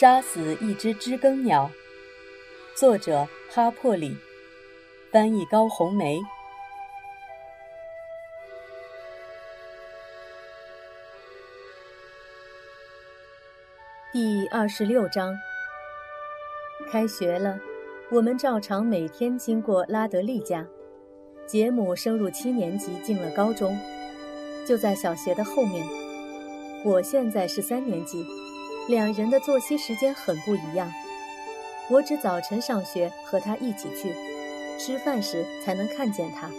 杀死一只知更鸟，作者哈珀里，翻译高红梅。第二十六章。开学了，我们照常每天经过拉德利家。杰姆升入七年级，进了高中，就在小学的后面。我现在是三年级。两人的作息时间很不一样，我只早晨上学和他一起去，吃饭时才能看见他。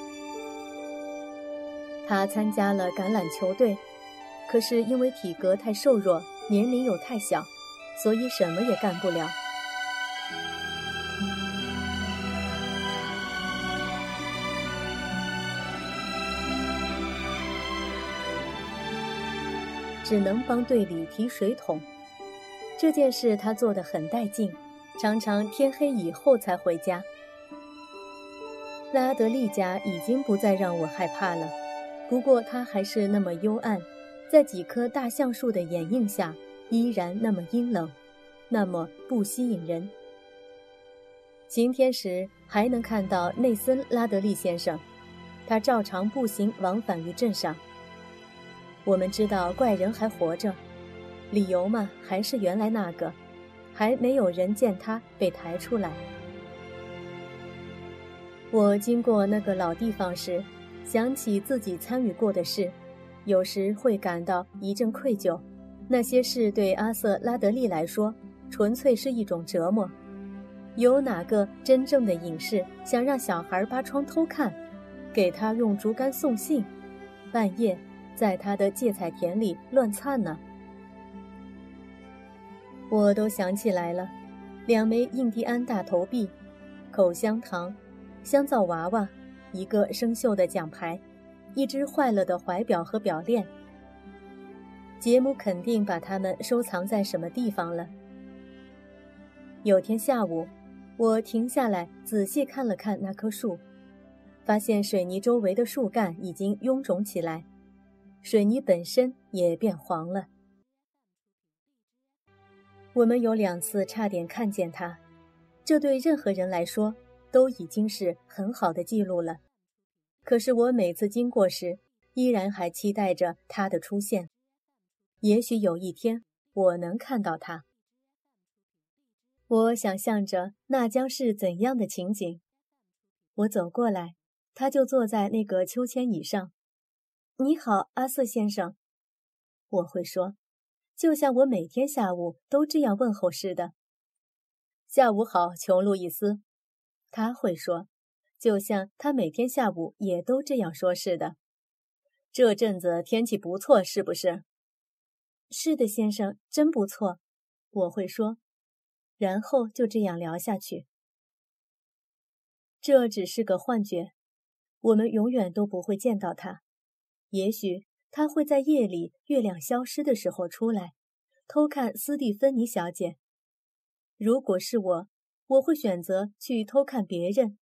他参加了橄榄球队，可是因为体格太瘦弱，年龄又太小，所以什么也干不了，只能帮队里提水桶。这件事他做得很带劲，常常天黑以后才回家。拉德利家已经不再让我害怕了，不过它还是那么幽暗，在几棵大橡树的掩映下，依然那么阴冷，那么不吸引人。晴天时还能看到内森·拉德利先生，他照常步行往返于镇上。我们知道怪人还活着。理由嘛，还是原来那个，还没有人见他被抬出来。我经过那个老地方时，想起自己参与过的事，有时会感到一阵愧疚。那些事对阿瑟·拉德利来说，纯粹是一种折磨。有哪个真正的隐士想让小孩扒窗偷看，给他用竹竿送信，半夜在他的芥菜田里乱窜呢？我都想起来了，两枚印第安大头币，口香糖，香皂娃娃，一个生锈的奖牌，一只坏了的怀表和表链。杰姆肯定把它们收藏在什么地方了。有天下午，我停下来仔细看了看那棵树，发现水泥周围的树干已经臃肿起来，水泥本身也变黄了。我们有两次差点看见他，这对任何人来说都已经是很好的记录了。可是我每次经过时，依然还期待着他的出现。也许有一天我能看到他。我想象着那将是怎样的情景。我走过来，他就坐在那个秋千椅上。“你好，阿瑟先生。”我会说。就像我每天下午都这样问候似的。下午好，琼·路易斯，他会说，就像他每天下午也都这样说似的。这阵子天气不错，是不是？是的，先生，真不错。我会说，然后就这样聊下去。这只是个幻觉，我们永远都不会见到他。也许。他会在夜里月亮消失的时候出来，偷看斯蒂芬妮小姐。如果是我，我会选择去偷看别人。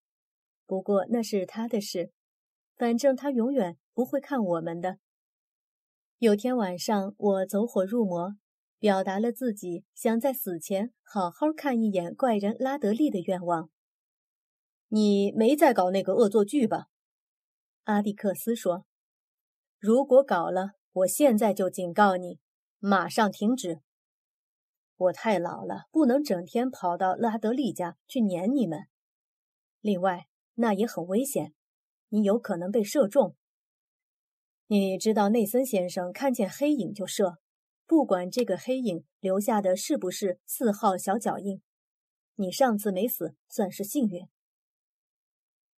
不过那是他的事，反正他永远不会看我们的。有天晚上，我走火入魔，表达了自己想在死前好好看一眼怪人拉德利的愿望。你没在搞那个恶作剧吧？阿蒂克斯说。如果搞了，我现在就警告你，马上停止。我太老了，不能整天跑到拉德利家去撵你们。另外，那也很危险，你有可能被射中。你知道，内森先生看见黑影就射，不管这个黑影留下的是不是四号小脚印。你上次没死，算是幸运。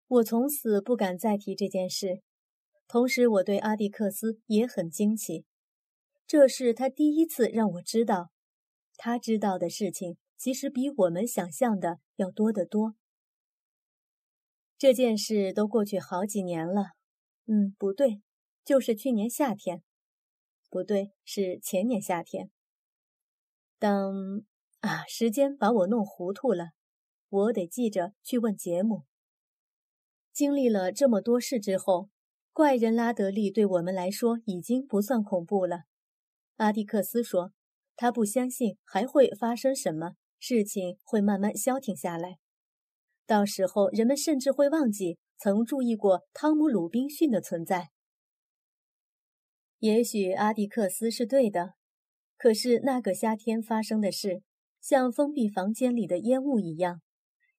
我从此不敢再提这件事。同时，我对阿蒂克斯也很惊奇，这是他第一次让我知道，他知道的事情其实比我们想象的要多得多。这件事都过去好几年了，嗯，不对，就是去年夏天，不对，是前年夏天。等啊，时间把我弄糊涂了，我得记着去问杰姆。经历了这么多事之后。怪人拉德利对我们来说已经不算恐怖了，阿蒂克斯说：“他不相信还会发生什么事情会慢慢消停下来。到时候，人们甚至会忘记曾注意过汤姆·鲁滨逊的存在。也许阿迪克斯是对的，可是那个夏天发生的事，像封闭房间里的烟雾一样，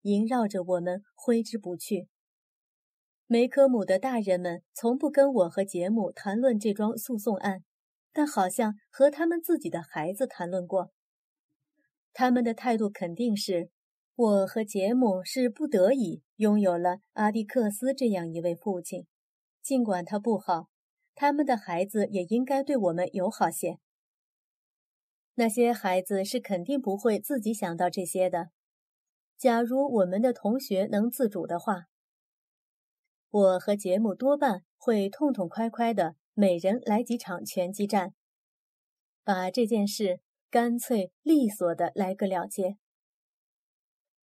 萦绕着我们，挥之不去。梅科姆的大人们从不跟我和杰姆谈论这桩诉讼案，但好像和他们自己的孩子谈论过。他们的态度肯定是。我和杰姆是不得已拥有了阿迪克斯这样一位父亲，尽管他不好，他们的孩子也应该对我们友好些。那些孩子是肯定不会自己想到这些的。假如我们的同学能自主的话，我和杰姆多半会痛痛快快的每人来几场拳击战，把这件事干脆利索的来个了结。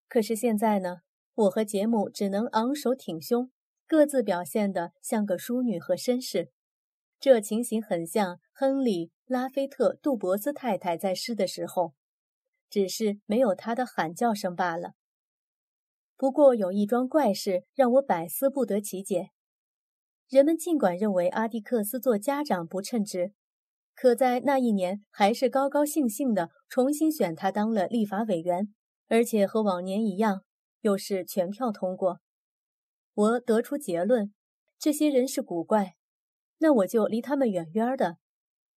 可是现在呢，我和杰姆只能昂首挺胸，各自表现得像个淑女和绅士。这情形很像亨利·拉菲特·杜博斯太太在世的时候，只是没有她的喊叫声罢了。不过有一桩怪事让我百思不得其解：人们尽管认为阿蒂克斯做家长不称职，可在那一年还是高高兴兴地重新选他当了立法委员。而且和往年一样，又是全票通过。我得出结论：这些人是古怪，那我就离他们远远的，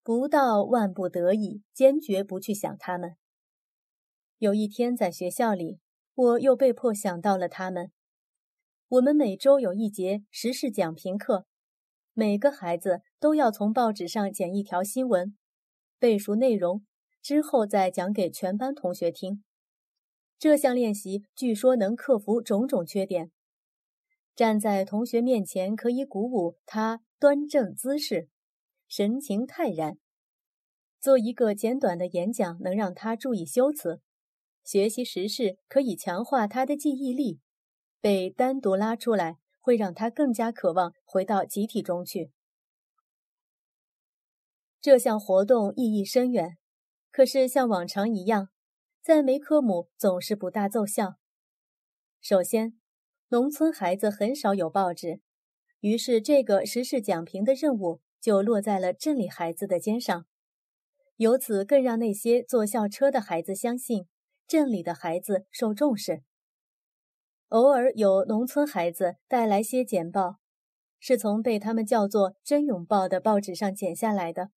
不到万不得已，坚决不去想他们。有一天在学校里，我又被迫想到了他们。我们每周有一节时事讲评课，每个孩子都要从报纸上捡一条新闻，背熟内容，之后再讲给全班同学听。这项练习据说能克服种种缺点。站在同学面前可以鼓舞他端正姿势，神情泰然。做一个简短的演讲能让他注意修辞。学习时事可以强化他的记忆力。被单独拉出来会让他更加渴望回到集体中去。这项活动意义深远，可是像往常一样。在梅科姆总是不大奏效。首先，农村孩子很少有报纸，于是这个时事讲评的任务就落在了镇里孩子的肩上。由此更让那些坐校车的孩子相信镇里的孩子受重视。偶尔有农村孩子带来些简报，是从被他们叫做《真永报》的报纸上剪下来的。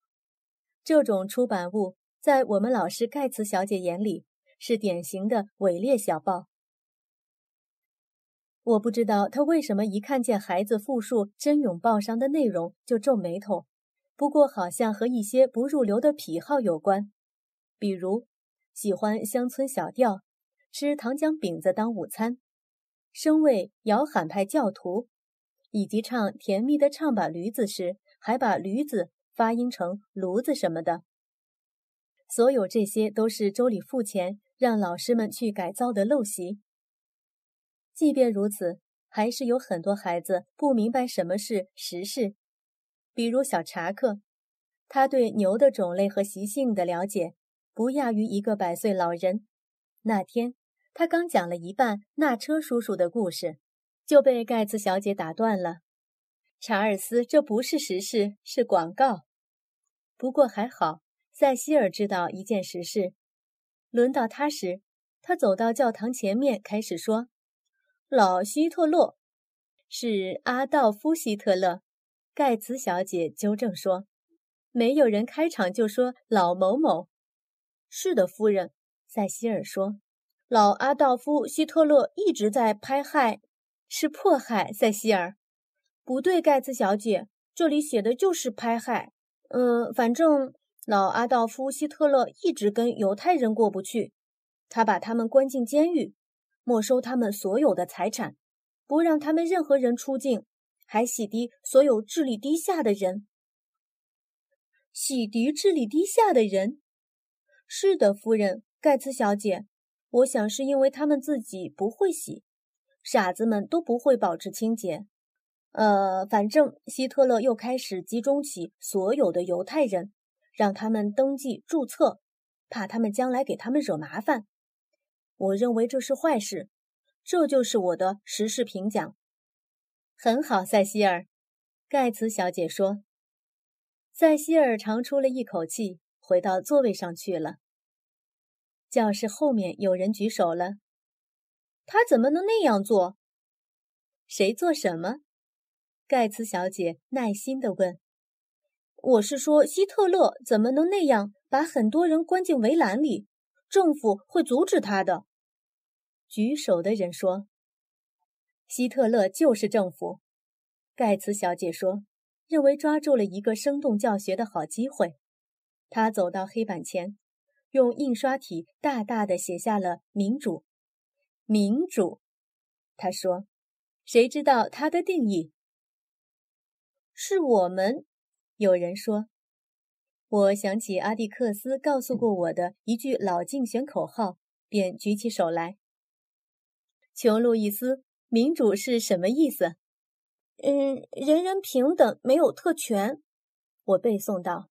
这种出版物在我们老师盖茨小姐眼里。是典型的伪劣小报。我不知道他为什么一看见孩子复述《真永报》上的内容就皱眉头。不过好像和一些不入流的癖好有关，比如喜欢乡村小调，吃糖浆饼子当午餐，声为摇喊派教徒，以及唱甜蜜的唱把驴子时还把驴子发音成炉子什么的。所有这些都是周里付钱。让老师们去改造的陋习。即便如此，还是有很多孩子不明白什么是时事。比如小查克，他对牛的种类和习性的了解不亚于一个百岁老人。那天，他刚讲了一半纳车叔叔的故事，就被盖茨小姐打断了。查尔斯，这不是时事，是广告。不过还好，塞西尔知道一件实事。轮到他时，他走到教堂前面，开始说：“老希特勒是阿道夫·希特勒。”盖茨小姐纠正说：“没有人开场就说老某某。”“是的，夫人。”塞西尔说：“老阿道夫·希特勒一直在拍害，是迫害。”塞西尔：“不对，盖茨小姐，这里写的就是拍害。嗯，反正。”老阿道夫·希特勒一直跟犹太人过不去，他把他们关进监狱，没收他们所有的财产，不让他们任何人出境，还洗涤所有智力低下的人。洗涤智力低下的人？是的，夫人，盖茨小姐，我想是因为他们自己不会洗，傻子们都不会保持清洁。呃，反正希特勒又开始集中起所有的犹太人。让他们登记注册，怕他们将来给他们惹麻烦。我认为这是坏事。这就是我的时事评讲。很好，塞西尔，盖茨小姐说。塞西尔长出了一口气，回到座位上去了。教室后面有人举手了。他怎么能那样做？谁做什么？盖茨小姐耐心地问。我是说，希特勒怎么能那样把很多人关进围栏里？政府会阻止他的。举手的人说：“希特勒就是政府。”盖茨小姐说：“认为抓住了一个生动教学的好机会。”他走到黑板前，用印刷体大大的写下了“民主”。民主，他说：“谁知道它的定义？”是我们。有人说：“我想起阿蒂克斯告诉过我的一句老竞选口号，便举起手来。”琼·路易斯，民主是什么意思？嗯，人人平等，没有特权。我背诵道：“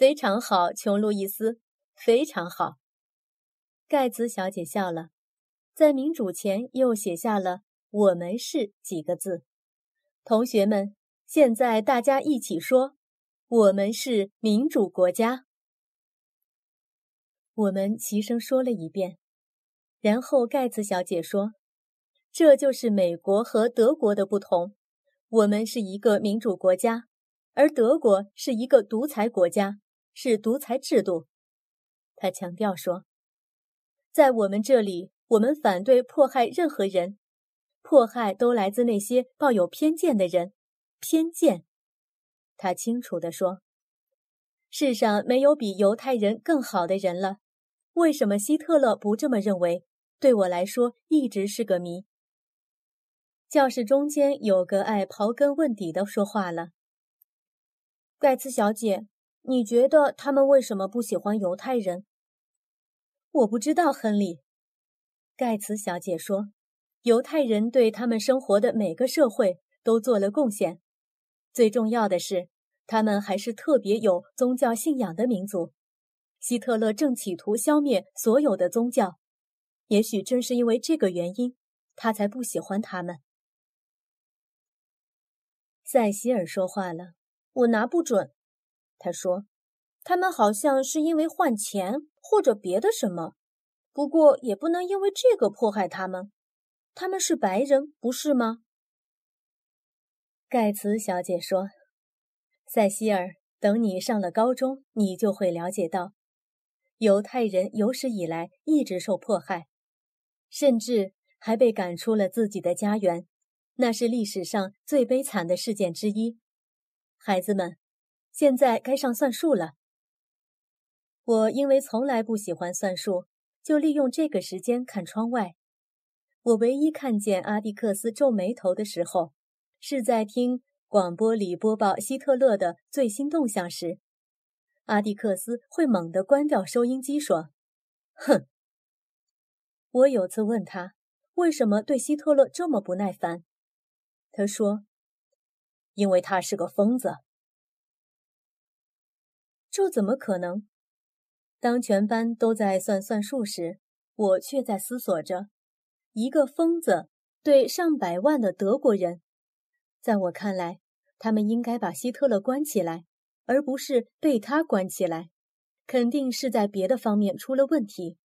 非常好，琼·路易斯，非常好。”盖茨小姐笑了，在民主前又写下了“我们是”几个字。同学们，现在大家一起说：“我们是民主国家。”我们齐声说了一遍，然后盖茨小姐说。这就是美国和德国的不同。我们是一个民主国家，而德国是一个独裁国家，是独裁制度。他强调说，在我们这里，我们反对迫害任何人，迫害都来自那些抱有偏见的人。偏见，他清楚地说，世上没有比犹太人更好的人了。为什么希特勒不这么认为？对我来说，一直是个谜。教室中间有个爱刨根问底的说话了。盖茨小姐，你觉得他们为什么不喜欢犹太人？我不知道，亨利。盖茨小姐说：“犹太人对他们生活的每个社会都做了贡献。最重要的是，他们还是特别有宗教信仰的民族。希特勒正企图消灭所有的宗教，也许正是因为这个原因，他才不喜欢他们。”塞西尔说话了，我拿不准。他说：“他们好像是因为换钱或者别的什么，不过也不能因为这个迫害他们。他们是白人，不是吗？”盖茨小姐说：“塞西尔，等你上了高中，你就会了解到，犹太人有史以来一直受迫害，甚至还被赶出了自己的家园。”那是历史上最悲惨的事件之一，孩子们，现在该上算术了。我因为从来不喜欢算术，就利用这个时间看窗外。我唯一看见阿蒂克斯皱眉头的时候，是在听广播里播报希特勒的最新动向时，阿蒂克斯会猛地关掉收音机，说：“哼。”我有次问他，为什么对希特勒这么不耐烦。他说：“因为他是个疯子。”这怎么可能？当全班都在算算术时，我却在思索着：一个疯子对上百万的德国人，在我看来，他们应该把希特勒关起来，而不是被他关起来。肯定是在别的方面出了问题。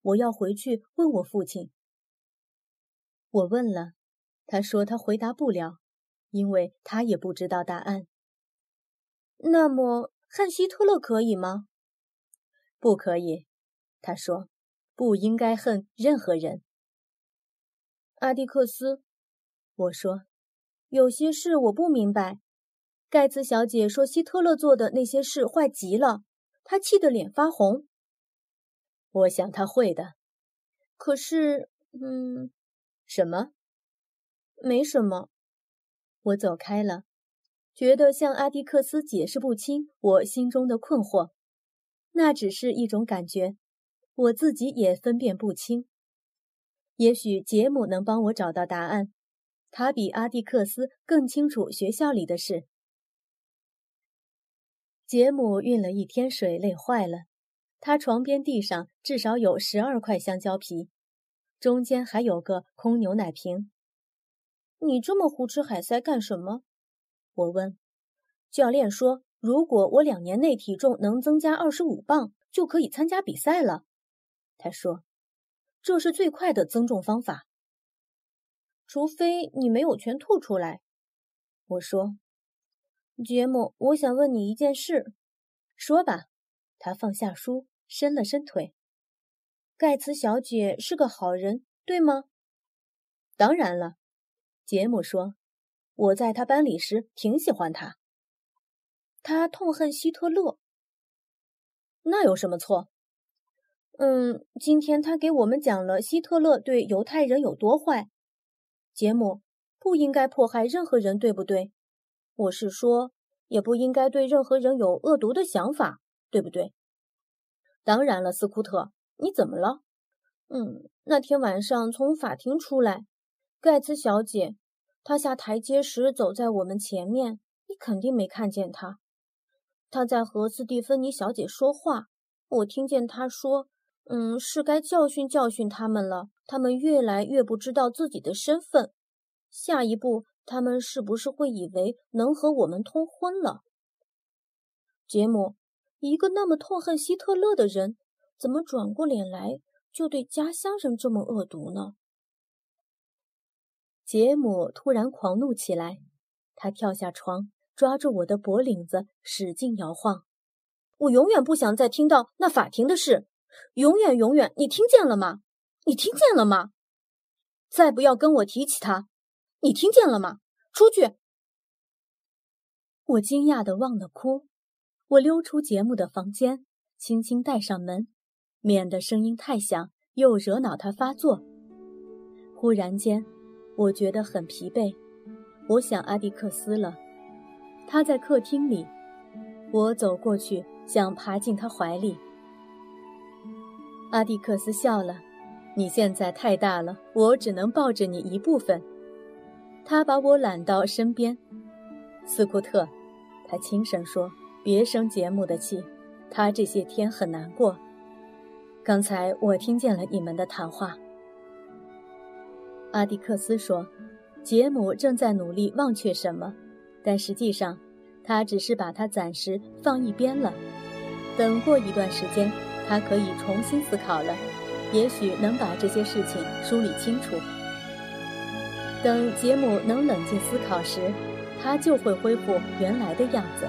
我要回去问我父亲。我问了。他说：“他回答不了，因为他也不知道答案。”那么，汉希特勒可以吗？不可以，他说：“不应该恨任何人。”阿蒂克斯，我说：“有些事我不明白。”盖茨小姐说：“希特勒做的那些事坏极了，他气得脸发红。”我想他会的。可是，嗯，什么？没什么，我走开了，觉得向阿蒂克斯解释不清我心中的困惑。那只是一种感觉，我自己也分辨不清。也许杰姆能帮我找到答案，他比阿蒂克斯更清楚学校里的事。杰姆运了一天水，累坏了，他床边地上至少有十二块香蕉皮，中间还有个空牛奶瓶。你这么胡吃海塞干什么？我问。教练说，如果我两年内体重能增加二十五磅，就可以参加比赛了。他说，这是最快的增重方法。除非你没有全吐出来。我说。杰姆，我想问你一件事。说吧。他放下书，伸了伸腿。盖茨小姐是个好人，对吗？当然了。杰姆说：“我在他班里时挺喜欢他。他痛恨希特勒，那有什么错？嗯，今天他给我们讲了希特勒对犹太人有多坏。杰姆不应该迫害任何人，对不对？我是说，也不应该对任何人有恶毒的想法，对不对？当然了，斯库特，你怎么了？嗯，那天晚上从法庭出来，盖茨小姐。”他下台阶时走在我们前面，你肯定没看见他。他在和斯蒂芬妮小姐说话，我听见他说：“嗯，是该教训教训他们了。他们越来越不知道自己的身份。下一步，他们是不是会以为能和我们通婚了？”杰姆，一个那么痛恨希特勒的人，怎么转过脸来就对家乡人这么恶毒呢？杰姆突然狂怒起来，他跳下床，抓住我的脖领子，使劲摇晃。我永远不想再听到那法庭的事，永远永远！你听见了吗？你听见了吗？再不要跟我提起他！你听见了吗？出去！我惊讶的忘了哭，我溜出杰姆的房间，轻轻带上门，免得声音太响又惹恼他发作。忽然间。我觉得很疲惫，我想阿迪克斯了。他在客厅里，我走过去想爬进他怀里。阿迪克斯笑了：“你现在太大了，我只能抱着你一部分。”他把我揽到身边。斯库特，他轻声说：“别生杰姆的气，他这些天很难过。刚才我听见了你们的谈话。”阿迪克斯说：“杰姆正在努力忘却什么，但实际上，他只是把它暂时放一边了。等过一段时间，他可以重新思考了，也许能把这些事情梳理清楚。等杰姆能冷静思考时，他就会恢复原来的样子。”